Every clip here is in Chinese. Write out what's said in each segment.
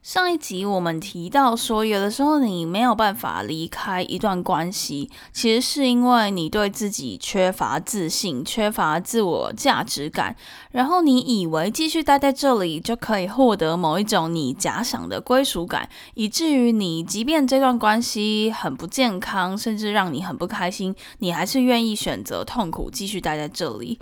上一集我们提到说，有的时候你没有办法离开一段关系，其实是因为你对自己缺乏自信、缺乏自我价值感，然后你以为继续待在这里就可以获得某一种你假想的归属感，以至于你即便这段关系很不健康，甚至让你很不开心，你还是愿意选择痛苦继续待在这里。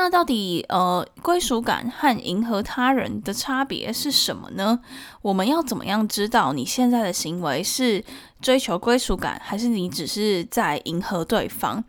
那到底呃归属感和迎合他人的差别是什么呢？我们要怎么样知道你现在的行为是追求归属感，还是你只是在迎合对方？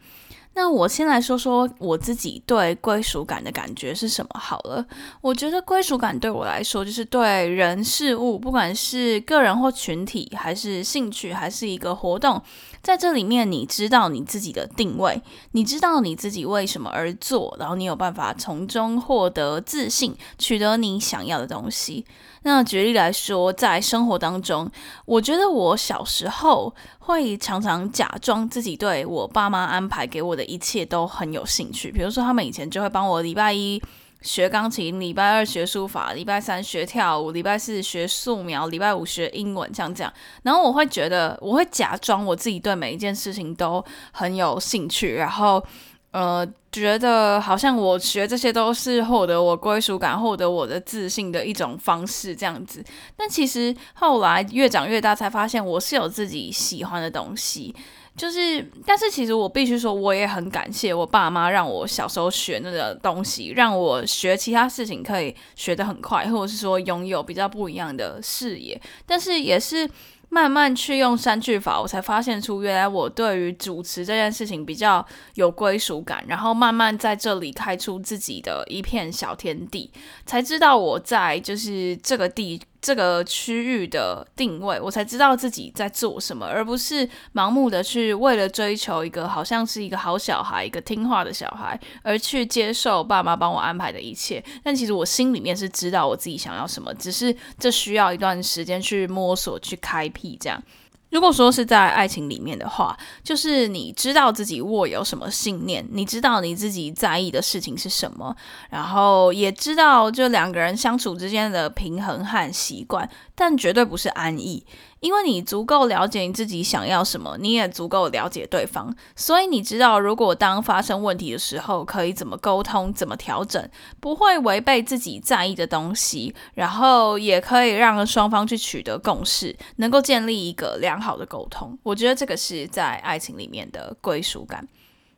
那我先来说说我自己对归属感的感觉是什么好了。我觉得归属感对我来说，就是对人事物，不管是个人或群体，还是兴趣，还是一个活动。在这里面，你知道你自己的定位，你知道你自己为什么而做，然后你有办法从中获得自信，取得你想要的东西。那举例来说，在生活当中，我觉得我小时候会常常假装自己对我爸妈安排给我的一切都很有兴趣，比如说他们以前就会帮我礼拜一。学钢琴，礼拜二学书法，礼拜三学跳舞，礼拜四学素描，礼拜五学英文，像这样。然后我会觉得，我会假装我自己对每一件事情都很有兴趣，然后呃，觉得好像我学这些都是获得我归属感、获得我的自信的一种方式，这样子。但其实后来越长越大，才发现我是有自己喜欢的东西。就是，但是其实我必须说，我也很感谢我爸妈，让我小时候学那个东西，让我学其他事情可以学得很快，或者是说拥有比较不一样的视野。但是也是。慢慢去用三句法，我才发现出原来我对于主持这件事情比较有归属感，然后慢慢在这里开出自己的一片小天地，才知道我在就是这个地这个区域的定位，我才知道自己在做什么，而不是盲目的去为了追求一个好像是一个好小孩、一个听话的小孩，而去接受爸妈帮我安排的一切。但其实我心里面是知道我自己想要什么，只是这需要一段时间去摸索、去开辟。这样，如果说是在爱情里面的话，就是你知道自己握有什么信念，你知道你自己在意的事情是什么，然后也知道就两个人相处之间的平衡和习惯，但绝对不是安逸。因为你足够了解你自己想要什么，你也足够了解对方，所以你知道，如果当发生问题的时候，可以怎么沟通，怎么调整，不会违背自己在意的东西，然后也可以让双方去取得共识，能够建立一个良好的沟通。我觉得这个是在爱情里面的归属感。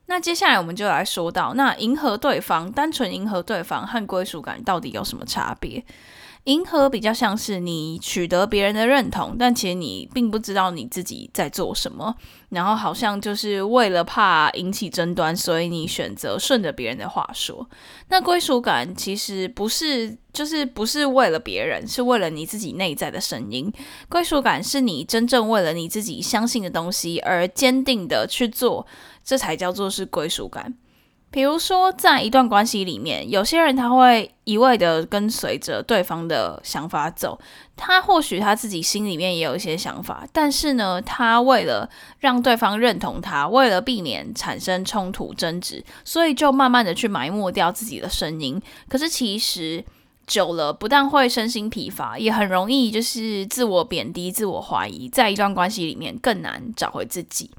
那接下来我们就来说到，那迎合对方，单纯迎合对方和归属感到底有什么差别？迎合比较像是你取得别人的认同，但其实你并不知道你自己在做什么，然后好像就是为了怕引起争端，所以你选择顺着别人的话说。那归属感其实不是，就是不是为了别人，是为了你自己内在的声音。归属感是你真正为了你自己相信的东西而坚定的去做，这才叫做是归属感。比如说，在一段关系里面，有些人他会一味的跟随着对方的想法走，他或许他自己心里面也有一些想法，但是呢，他为了让对方认同他，为了避免产生冲突争执，所以就慢慢的去埋没掉自己的声音。可是其实久了，不但会身心疲乏，也很容易就是自我贬低、自我怀疑，在一段关系里面更难找回自己。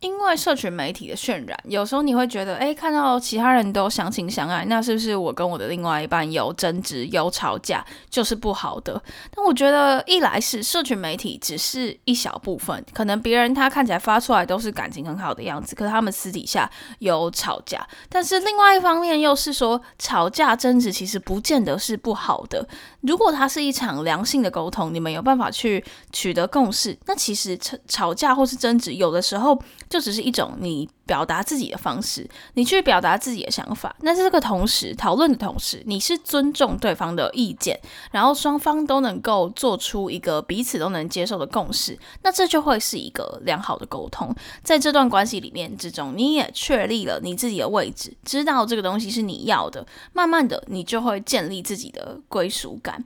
因为社群媒体的渲染，有时候你会觉得，哎，看到其他人都相亲相爱，那是不是我跟我的另外一半有争执、有吵架，就是不好的？但我觉得，一来是社群媒体只是一小部分，可能别人他看起来发出来都是感情很好的样子，可是他们私底下有吵架。但是另外一方面又是说，吵架争执其实不见得是不好的。如果它是一场良性的沟通，你们有办法去取得共识，那其实吵吵架或是争执，有的时候。就只是一种你表达自己的方式，你去表达自己的想法。那在这个同时，讨论的同时，你是尊重对方的意见，然后双方都能够做出一个彼此都能接受的共识，那这就会是一个良好的沟通。在这段关系里面之中，你也确立了你自己的位置，知道这个东西是你要的，慢慢的，你就会建立自己的归属感。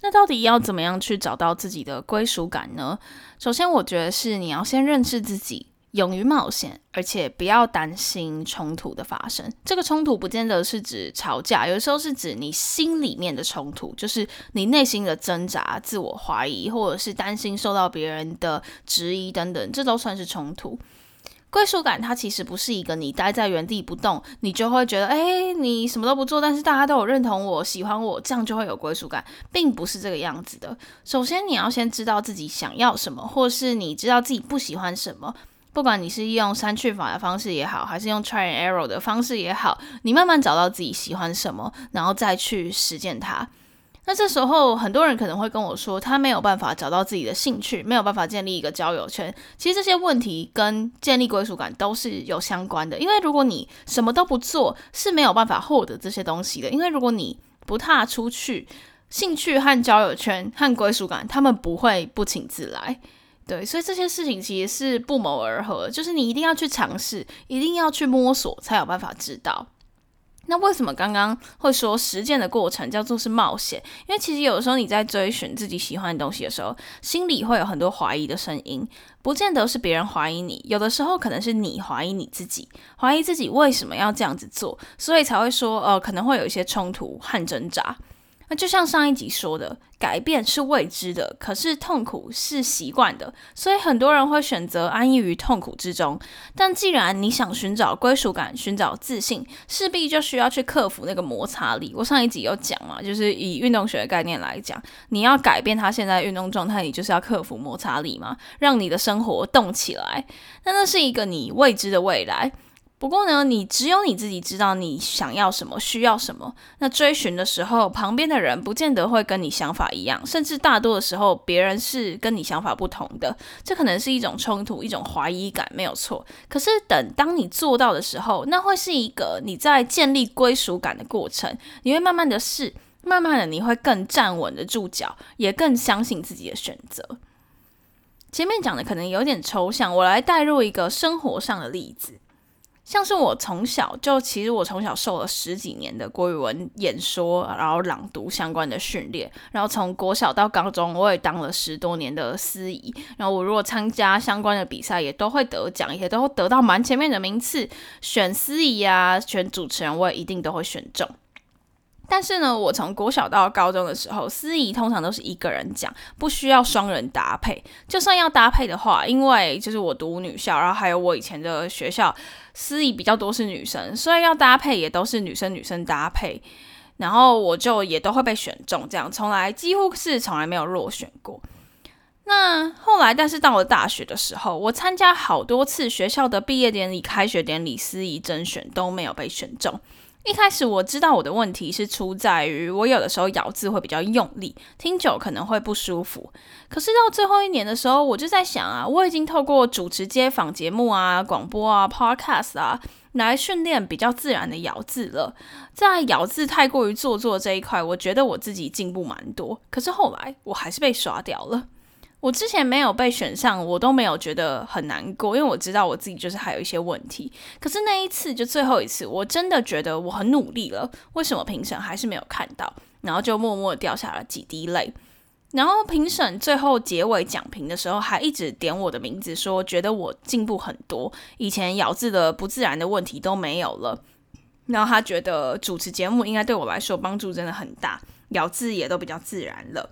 那到底要怎么样去找到自己的归属感呢？首先，我觉得是你要先认识自己，勇于冒险，而且不要担心冲突的发生。这个冲突不见得是指吵架，有时候是指你心里面的冲突，就是你内心的挣扎、自我怀疑，或者是担心受到别人的质疑等等，这都算是冲突。归属感，它其实不是一个你待在原地不动，你就会觉得，哎，你什么都不做，但是大家都有认同我、喜欢我，这样就会有归属感，并不是这个样子的。首先，你要先知道自己想要什么，或是你知道自己不喜欢什么。不管你是用删去法的方式也好，还是用 try and error 的方式也好，你慢慢找到自己喜欢什么，然后再去实践它。那这时候，很多人可能会跟我说，他没有办法找到自己的兴趣，没有办法建立一个交友圈。其实这些问题跟建立归属感都是有相关的，因为如果你什么都不做，是没有办法获得这些东西的。因为如果你不踏出去，兴趣和交友圈和归属感，他们不会不请自来。对，所以这些事情其实是不谋而合，就是你一定要去尝试，一定要去摸索，才有办法知道。那为什么刚刚会说实践的过程叫做是冒险？因为其实有的时候你在追寻自己喜欢的东西的时候，心里会有很多怀疑的声音，不见得是别人怀疑你，有的时候可能是你怀疑你自己，怀疑自己为什么要这样子做，所以才会说，呃，可能会有一些冲突和挣扎。那就像上一集说的，改变是未知的，可是痛苦是习惯的，所以很多人会选择安逸于痛苦之中。但既然你想寻找归属感、寻找自信，势必就需要去克服那个摩擦力。我上一集有讲嘛，就是以运动学的概念来讲，你要改变他现在运动状态，你就是要克服摩擦力嘛，让你的生活动起来。那那是一个你未知的未来。不过呢，你只有你自己知道你想要什么，需要什么。那追寻的时候，旁边的人不见得会跟你想法一样，甚至大多的时候，别人是跟你想法不同的。这可能是一种冲突，一种怀疑感，没有错。可是等当你做到的时候，那会是一个你在建立归属感的过程。你会慢慢的试，慢慢的你会更站稳的住脚，也更相信自己的选择。前面讲的可能有点抽象，我来带入一个生活上的例子。像是我从小就，其实我从小受了十几年的国语文演说，然后朗读相关的训练，然后从国小到高中，我也当了十多年的司仪，然后我如果参加相关的比赛，也都会得奖，也都会得到蛮前面的名次，选司仪啊，选主持人，我也一定都会选中。但是呢，我从国小到高中的时候，司仪通常都是一个人讲，不需要双人搭配。就算要搭配的话，因为就是我读女校，然后还有我以前的学校，司仪比较多是女生，所以要搭配也都是女生女生搭配。然后我就也都会被选中，这样从来几乎是从来没有落选过。那后来，但是到了大学的时候，我参加好多次学校的毕业典礼、开学典礼、司仪甄选都没有被选中。一开始我知道我的问题是出在于我有的时候咬字会比较用力，听久可能会不舒服。可是到最后一年的时候，我就在想啊，我已经透过主持街访节目啊、广播啊、podcast 啊来训练比较自然的咬字了。在咬字太过于做作这一块，我觉得我自己进步蛮多。可是后来我还是被刷掉了。我之前没有被选上，我都没有觉得很难过，因为我知道我自己就是还有一些问题。可是那一次就最后一次，我真的觉得我很努力了，为什么评审还是没有看到？然后就默默掉下了几滴泪。然后评审最后结尾讲评的时候，还一直点我的名字，说觉得我进步很多，以前咬字的不自然的问题都没有了。然后他觉得主持节目应该对我来说帮助真的很大，咬字也都比较自然了。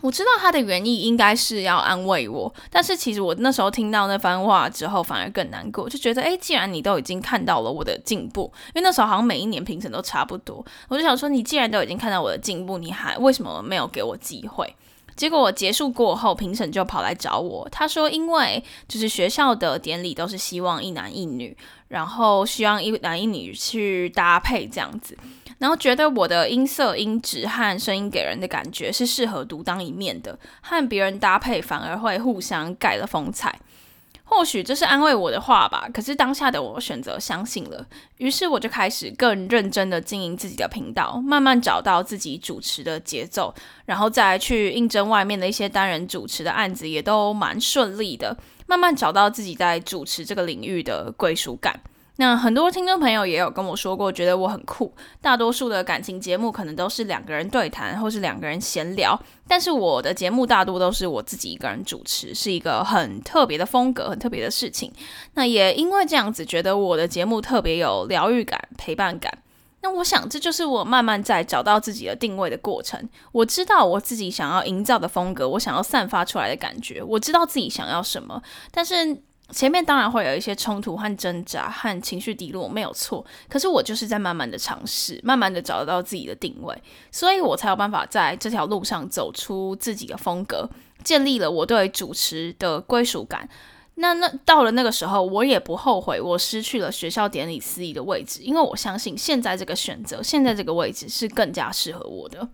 我知道他的原意应该是要安慰我，但是其实我那时候听到那番话之后，反而更难过，就觉得，哎，既然你都已经看到了我的进步，因为那时候好像每一年评审都差不多，我就想说，你既然都已经看到我的进步，你还为什么没有给我机会？结果结束过后，评审就跑来找我，他说因为就是学校的典礼都是希望一男一女，然后希望一男一女去搭配这样子。然后觉得我的音色、音质和声音给人的感觉是适合独当一面的，和别人搭配反而会互相盖了风采。或许这是安慰我的话吧，可是当下的我选择相信了。于是我就开始更认真的经营自己的频道，慢慢找到自己主持的节奏，然后再去应征外面的一些单人主持的案子，也都蛮顺利的。慢慢找到自己在主持这个领域的归属感。那很多听众朋友也有跟我说过，觉得我很酷。大多数的感情节目可能都是两个人对谈，或是两个人闲聊，但是我的节目大多都是我自己一个人主持，是一个很特别的风格，很特别的事情。那也因为这样子，觉得我的节目特别有疗愈感、陪伴感。那我想，这就是我慢慢在找到自己的定位的过程。我知道我自己想要营造的风格，我想要散发出来的感觉，我知道自己想要什么，但是。前面当然会有一些冲突和挣扎和情绪低落，没有错。可是我就是在慢慢的尝试，慢慢的找到自己的定位，所以我才有办法在这条路上走出自己的风格，建立了我对主持的归属感。那那到了那个时候，我也不后悔我失去了学校典礼司仪的位置，因为我相信现在这个选择，现在这个位置是更加适合我的。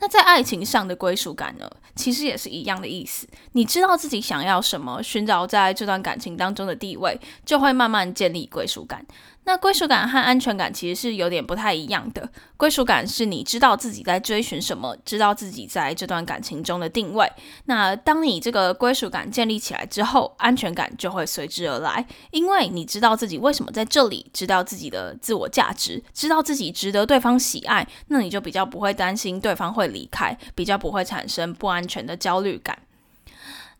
那在爱情上的归属感呢？其实也是一样的意思。你知道自己想要什么，寻找在这段感情当中的地位，就会慢慢建立归属感。那归属感和安全感其实是有点不太一样的。归属感是你知道自己在追寻什么，知道自己在这段感情中的定位。那当你这个归属感建立起来之后，安全感就会随之而来，因为你知道自己为什么在这里，知道自己的自我价值，知道自己值得对方喜爱，那你就比较不会担心对方会离开，比较不会产生不安全的焦虑感。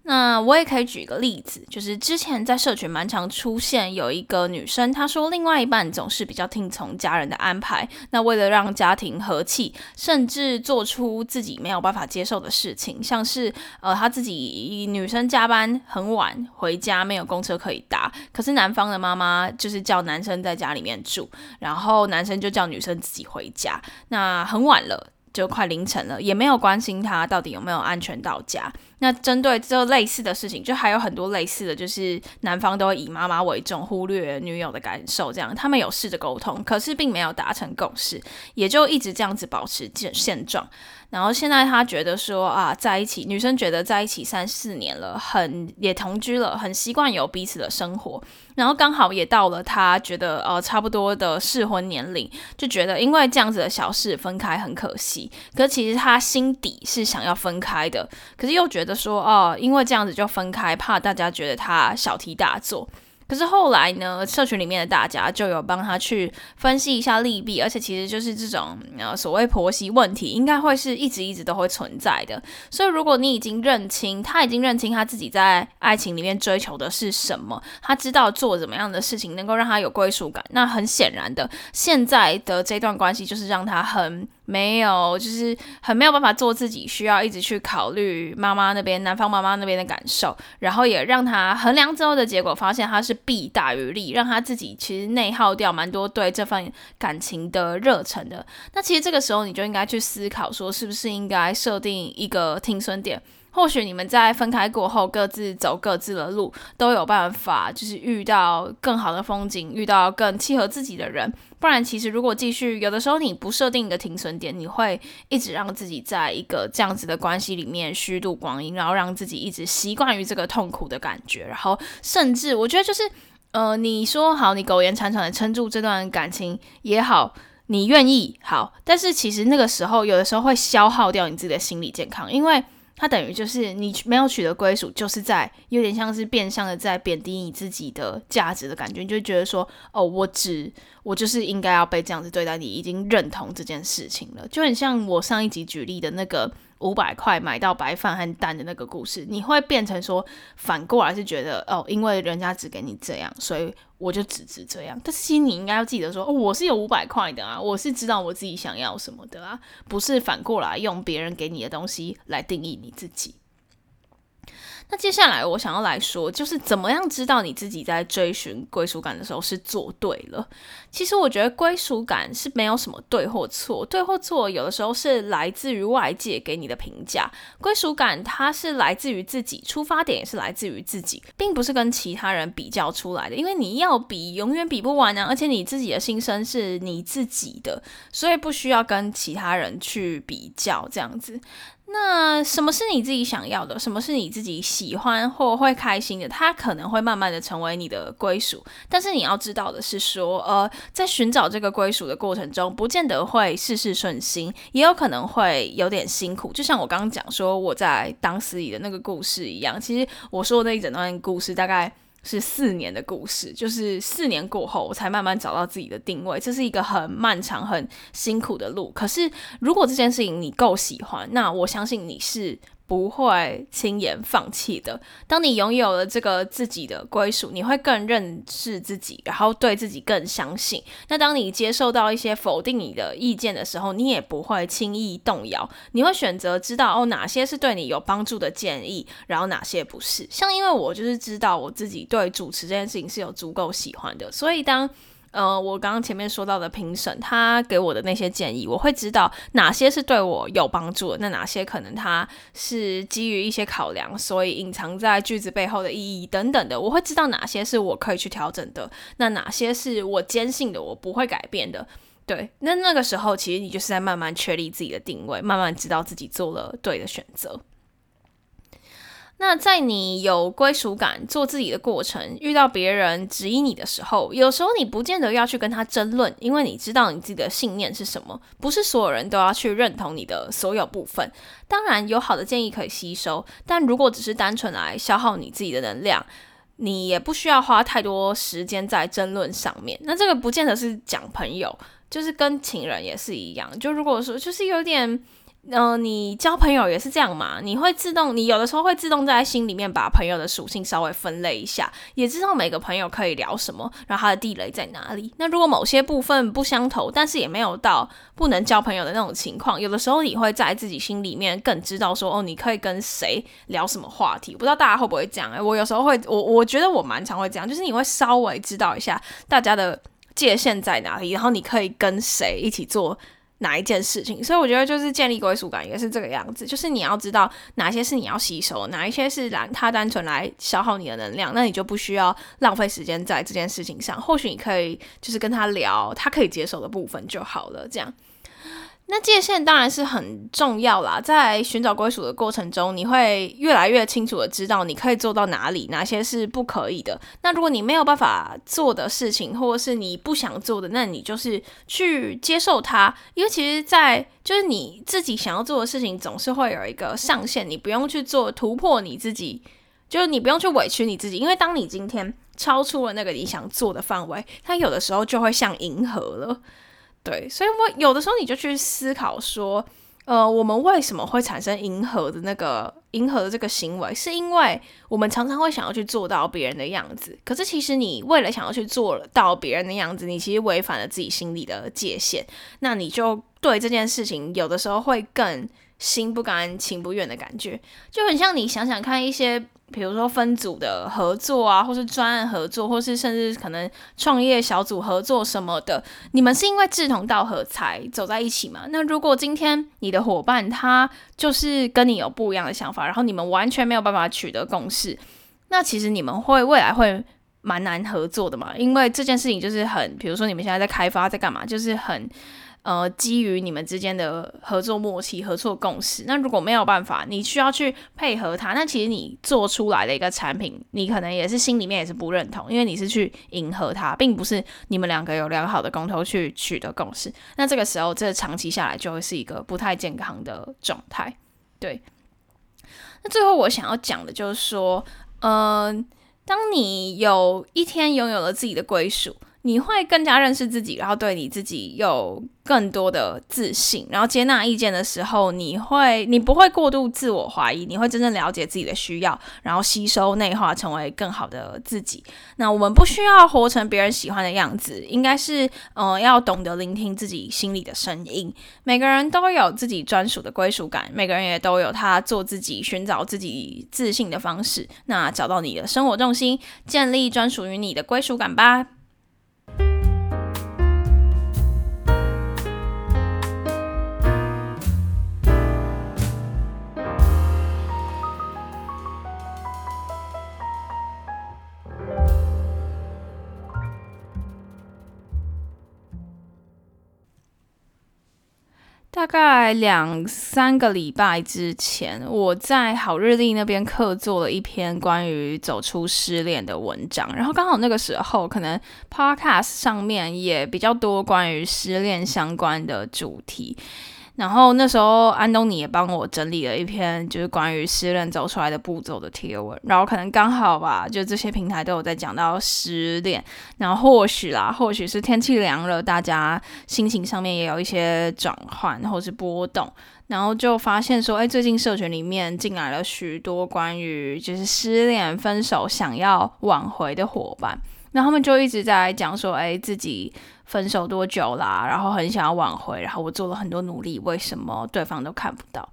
那我也可以举个例子，就是之前在社群蛮常出现有一个女生，她说另外一半总是比较听从家人的安排，那为了让家庭和气，甚至做出自己没有办法接受的事情，像是呃她自己女生加班很晚回家没有公车可以搭，可是男方的妈妈就是叫男生在家里面住，然后男生就叫女生自己回家，那很晚了。就快凌晨了，也没有关心他到底有没有安全到家。那针对这类似的事情，就还有很多类似的就是男方都会以妈妈为重，忽略女友的感受。这样他们有试着沟通，可是并没有达成共识，也就一直这样子保持现现状。然后现在他觉得说啊，在一起，女生觉得在一起三四年了，很也同居了，很习惯有彼此的生活。然后刚好也到了他觉得呃差不多的适婚年龄，就觉得因为这样子的小事分开很可惜。可其实他心底是想要分开的，可是又觉得说哦，因为这样子就分开，怕大家觉得他小题大做。可是后来呢，社群里面的大家就有帮他去分析一下利弊，而且其实就是这种呃所谓婆媳问题，应该会是一直一直都会存在的。所以如果你已经认清，他已经认清他自己在爱情里面追求的是什么，他知道做怎么样的事情能够让他有归属感，那很显然的，现在的这段关系就是让他很。没有，就是很没有办法做自己，需要一直去考虑妈妈那边、男方妈妈那边的感受，然后也让他衡量之后的结果，发现他是弊大于利，让他自己其实内耗掉蛮多对这份感情的热忱的。那其实这个时候你就应该去思考，说是不是应该设定一个听损点。或许你们在分开过后，各自走各自的路，都有办法，就是遇到更好的风景，遇到更契合自己的人。不然，其实如果继续，有的时候你不设定一个停损点，你会一直让自己在一个这样子的关系里面虚度光阴，然后让自己一直习惯于这个痛苦的感觉，然后甚至我觉得就是，呃，你说好，你苟延残喘的撑住这段感情也好，你愿意好，但是其实那个时候有的时候会消耗掉你自己的心理健康，因为。它等于就是你没有取得归属，就是在有点像是变相的在贬低你自己的价值的感觉，你就觉得说，哦，我只我就是应该要被这样子对待，你已经认同这件事情了，就很像我上一集举例的那个。五百块买到白饭和蛋的那个故事，你会变成说反过来是觉得哦，因为人家只给你这样，所以我就只值这样。但是其实你应该要记得说，哦，我是有五百块的啊，我是知道我自己想要什么的啊，不是反过来用别人给你的东西来定义你自己。那接下来我想要来说，就是怎么样知道你自己在追寻归属感的时候是做对了。其实我觉得归属感是没有什么对或错，对或错有的时候是来自于外界给你的评价。归属感它是来自于自己，出发点也是来自于自己，并不是跟其他人比较出来的。因为你要比，永远比不完啊！而且你自己的心声是你自己的，所以不需要跟其他人去比较这样子。那什么是你自己想要的？什么是你自己喜欢或会开心的？它可能会慢慢的成为你的归属。但是你要知道的是，说呃，在寻找这个归属的过程中，不见得会事事顺心，也有可能会有点辛苦。就像我刚刚讲说我在当司仪的那个故事一样，其实我说的那一整段故事大概。是四年的故事，就是四年过后，我才慢慢找到自己的定位。这是一个很漫长、很辛苦的路。可是，如果这件事情你够喜欢，那我相信你是。不会轻言放弃的。当你拥有了这个自己的归属，你会更认识自己，然后对自己更相信。那当你接受到一些否定你的意见的时候，你也不会轻易动摇。你会选择知道哦，哪些是对你有帮助的建议，然后哪些不是。像因为我就是知道我自己对主持这件事情是有足够喜欢的，所以当。呃，我刚刚前面说到的评审，他给我的那些建议，我会知道哪些是对我有帮助的，那哪些可能他是基于一些考量，所以隐藏在句子背后的意义等等的，我会知道哪些是我可以去调整的，那哪些是我坚信的，我不会改变的。对，那那个时候其实你就是在慢慢确立自己的定位，慢慢知道自己做了对的选择。那在你有归属感、做自己的过程，遇到别人质疑你的时候，有时候你不见得要去跟他争论，因为你知道你自己的信念是什么。不是所有人都要去认同你的所有部分。当然，有好的建议可以吸收，但如果只是单纯来消耗你自己的能量，你也不需要花太多时间在争论上面。那这个不见得是讲朋友，就是跟情人也是一样。就如果说，就是有点。嗯，你交朋友也是这样嘛？你会自动，你有的时候会自动在心里面把朋友的属性稍微分类一下，也知道每个朋友可以聊什么，然后他的地雷在哪里。那如果某些部分不相投，但是也没有到不能交朋友的那种情况，有的时候你会在自己心里面更知道说，哦，你可以跟谁聊什么话题。不知道大家会不会这样？哎，我有时候会，我我觉得我蛮常会这样，就是你会稍微知道一下大家的界限在哪里，然后你可以跟谁一起做。哪一件事情，所以我觉得就是建立归属感也是这个样子，就是你要知道哪些是你要吸收，哪一些是来他单纯来消耗你的能量，那你就不需要浪费时间在这件事情上。或许你可以就是跟他聊他可以接受的部分就好了，这样。那界限当然是很重要啦，在寻找归属的过程中，你会越来越清楚的知道你可以做到哪里，哪些是不可以的。那如果你没有办法做的事情，或者是你不想做的，那你就是去接受它。因为其实，在就是你自己想要做的事情，总是会有一个上限，你不用去做突破你自己，就是你不用去委屈你自己。因为当你今天超出了那个你想做的范围，它有的时候就会像银河了。对，所以我有的时候你就去思考说，呃，我们为什么会产生迎合的那个迎合的这个行为，是因为我们常常会想要去做到别人的样子。可是其实你为了想要去做到别人的样子，你其实违反了自己心里的界限，那你就对这件事情有的时候会更心不甘情不愿的感觉，就很像你想想看一些。比如说分组的合作啊，或是专案合作，或是甚至可能创业小组合作什么的，你们是因为志同道合才走在一起嘛？那如果今天你的伙伴他就是跟你有不一样的想法，然后你们完全没有办法取得共识，那其实你们会未来会蛮难合作的嘛？因为这件事情就是很，比如说你们现在在开发在干嘛，就是很。呃，基于你们之间的合作默契、合作共识，那如果没有办法，你需要去配合他，那其实你做出来的一个产品，你可能也是心里面也是不认同，因为你是去迎合他，并不是你们两个有良好的沟通去取得共识。那这个时候，这长期下来就会是一个不太健康的状态。对。那最后我想要讲的就是说，嗯，当你有一天拥有了自己的归属。你会更加认识自己，然后对你自己有更多的自信，然后接纳意见的时候，你会你不会过度自我怀疑，你会真正了解自己的需要，然后吸收内化，成为更好的自己。那我们不需要活成别人喜欢的样子，应该是呃要懂得聆听自己心里的声音。每个人都有自己专属的归属感，每个人也都有他做自己、寻找自己自信的方式。那找到你的生活重心，建立专属于你的归属感吧。大概两三个礼拜之前，我在好日历那边刻做了一篇关于走出失恋的文章，然后刚好那个时候，可能 Podcast 上面也比较多关于失恋相关的主题。然后那时候安东尼也帮我整理了一篇就是关于失恋走出来的步骤的贴文，然后可能刚好吧，就这些平台都有在讲到失恋，然后或许啦，或许是天气凉了，大家心情上面也有一些转换或是波动，然后就发现说，哎，最近社群里面进来了许多关于就是失恋、分手想要挽回的伙伴。那他们就一直在讲说，哎，自己分手多久啦？然后很想要挽回，然后我做了很多努力，为什么对方都看不到？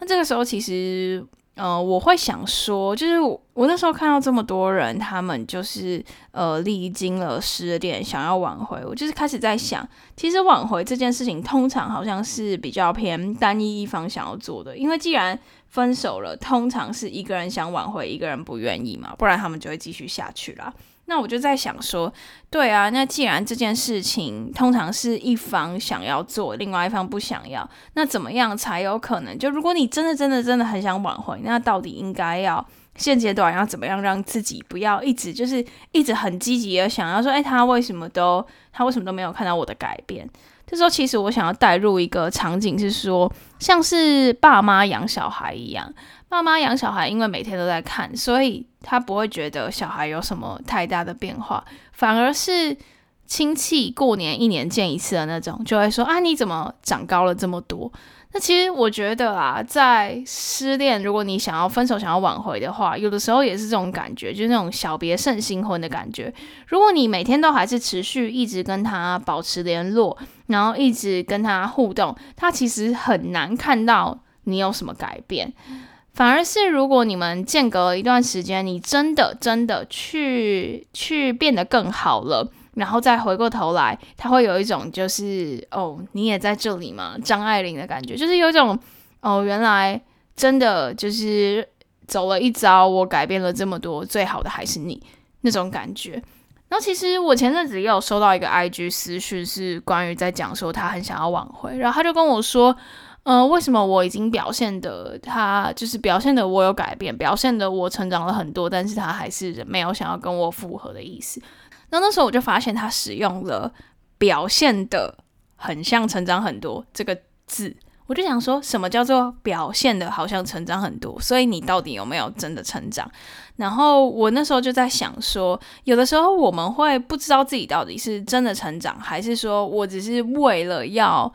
那这个时候其实，呃，我会想说，就是我我那时候看到这么多人，他们就是呃历经了失恋，想要挽回，我就是开始在想，其实挽回这件事情，通常好像是比较偏单一一方想要做的，因为既然分手了，通常是一个人想挽回，一个人不愿意嘛，不然他们就会继续下去啦。那我就在想说，对啊，那既然这件事情通常是一方想要做，另外一方不想要，那怎么样才有可能？就如果你真的真的真的很想挽回，那到底应该要现阶段要怎么样让自己不要一直就是一直很积极的想要说，哎，他为什么都他为什么都没有看到我的改变？这时候其实我想要带入一个场景是说，像是爸妈养小孩一样。爸妈养小孩，因为每天都在看，所以他不会觉得小孩有什么太大的变化，反而是亲戚过年一年见一次的那种，就会说啊，你怎么长高了这么多？那其实我觉得啊，在失恋，如果你想要分手、想要挽回的话，有的时候也是这种感觉，就是那种小别胜新婚的感觉。如果你每天都还是持续一直跟他保持联络，然后一直跟他互动，他其实很难看到你有什么改变。反而是，如果你们间隔了一段时间，你真的真的去去变得更好了，然后再回过头来，他会有一种就是哦，你也在这里吗？张爱玲的感觉，就是有一种哦，原来真的就是走了一遭，我改变了这么多，最好的还是你那种感觉。然后其实我前阵子也有收到一个 IG 私讯，是关于在讲说他很想要挽回，然后他就跟我说。嗯，为什么我已经表现的他就是表现的我有改变，表现的我成长了很多，但是他还是没有想要跟我复合的意思。那那时候我就发现他使用了“表现的很像成长很多”这个字，我就想说什么叫做表现的好像成长很多？所以你到底有没有真的成长？然后我那时候就在想说，有的时候我们会不知道自己到底是真的成长，还是说我只是为了要。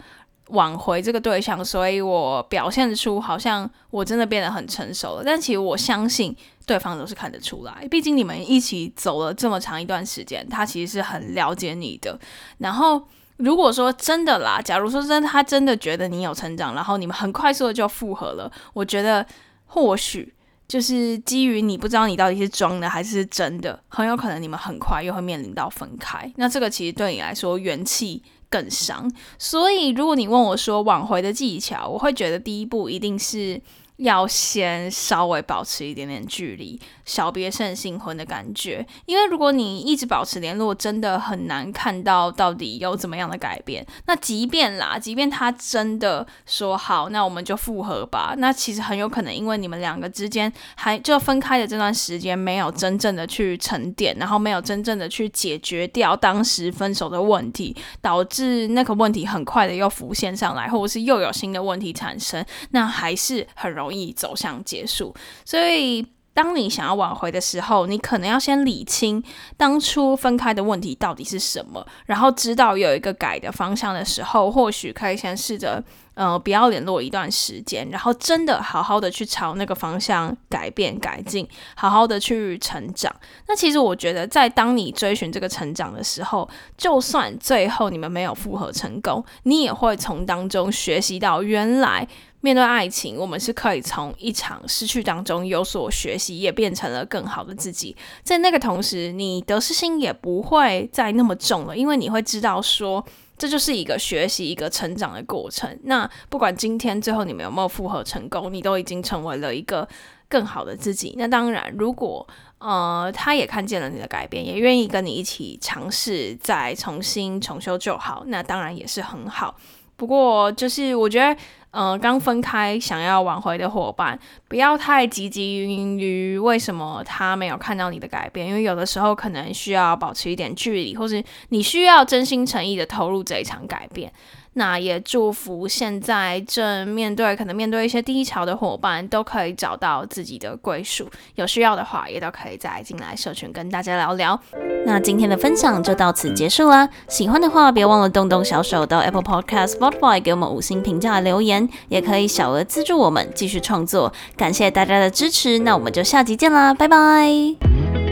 挽回这个对象，所以我表现出好像我真的变得很成熟了。但其实我相信对方都是看得出来，毕竟你们一起走了这么长一段时间，他其实是很了解你的。然后如果说真的啦，假如说真的他真的觉得你有成长，然后你们很快速的就复合了，我觉得或许就是基于你不知道你到底是装的还是真的，很有可能你们很快又会面临到分开。那这个其实对你来说元气。更伤，所以如果你问我说挽回的技巧，我会觉得第一步一定是。要先稍微保持一点点距离，小别胜新婚的感觉。因为如果你一直保持联络，真的很难看到到底有怎么样的改变。那即便啦，即便他真的说好，那我们就复合吧。那其实很有可能，因为你们两个之间还就分开的这段时间，没有真正的去沉淀，然后没有真正的去解决掉当时分手的问题，导致那个问题很快的又浮现上来，或者是又有新的问题产生，那还是很容容。易走向结束，所以当你想要挽回的时候，你可能要先理清当初分开的问题到底是什么，然后知道有一个改的方向的时候，或许可以先试着。呃，不要联络一段时间，然后真的好好的去朝那个方向改变、改进，好好的去成长。那其实我觉得，在当你追寻这个成长的时候，就算最后你们没有复合成功，你也会从当中学习到，原来面对爱情，我们是可以从一场失去当中有所学习，也变成了更好的自己。在那个同时，你得失心也不会再那么重了，因为你会知道说。这就是一个学习、一个成长的过程。那不管今天最后你们有没有复合成功，你都已经成为了一个更好的自己。那当然，如果呃他也看见了你的改变，也愿意跟你一起尝试再重新重修旧好，那当然也是很好。不过就是我觉得。嗯，刚分开想要挽回的伙伴，不要太积极于为什么他没有看到你的改变，因为有的时候可能需要保持一点距离，或是你需要真心诚意的投入这一场改变。那也祝福现在正面对可能面对一些低潮的伙伴，都可以找到自己的归属。有需要的话，也都可以再进来社群跟大家聊聊。那今天的分享就到此结束啦。喜欢的话，别忘了动动小手到 Apple Podcast、Spotify 给我们五星评价留言，也可以小额资助我们继续创作。感谢大家的支持，那我们就下集见啦，拜拜。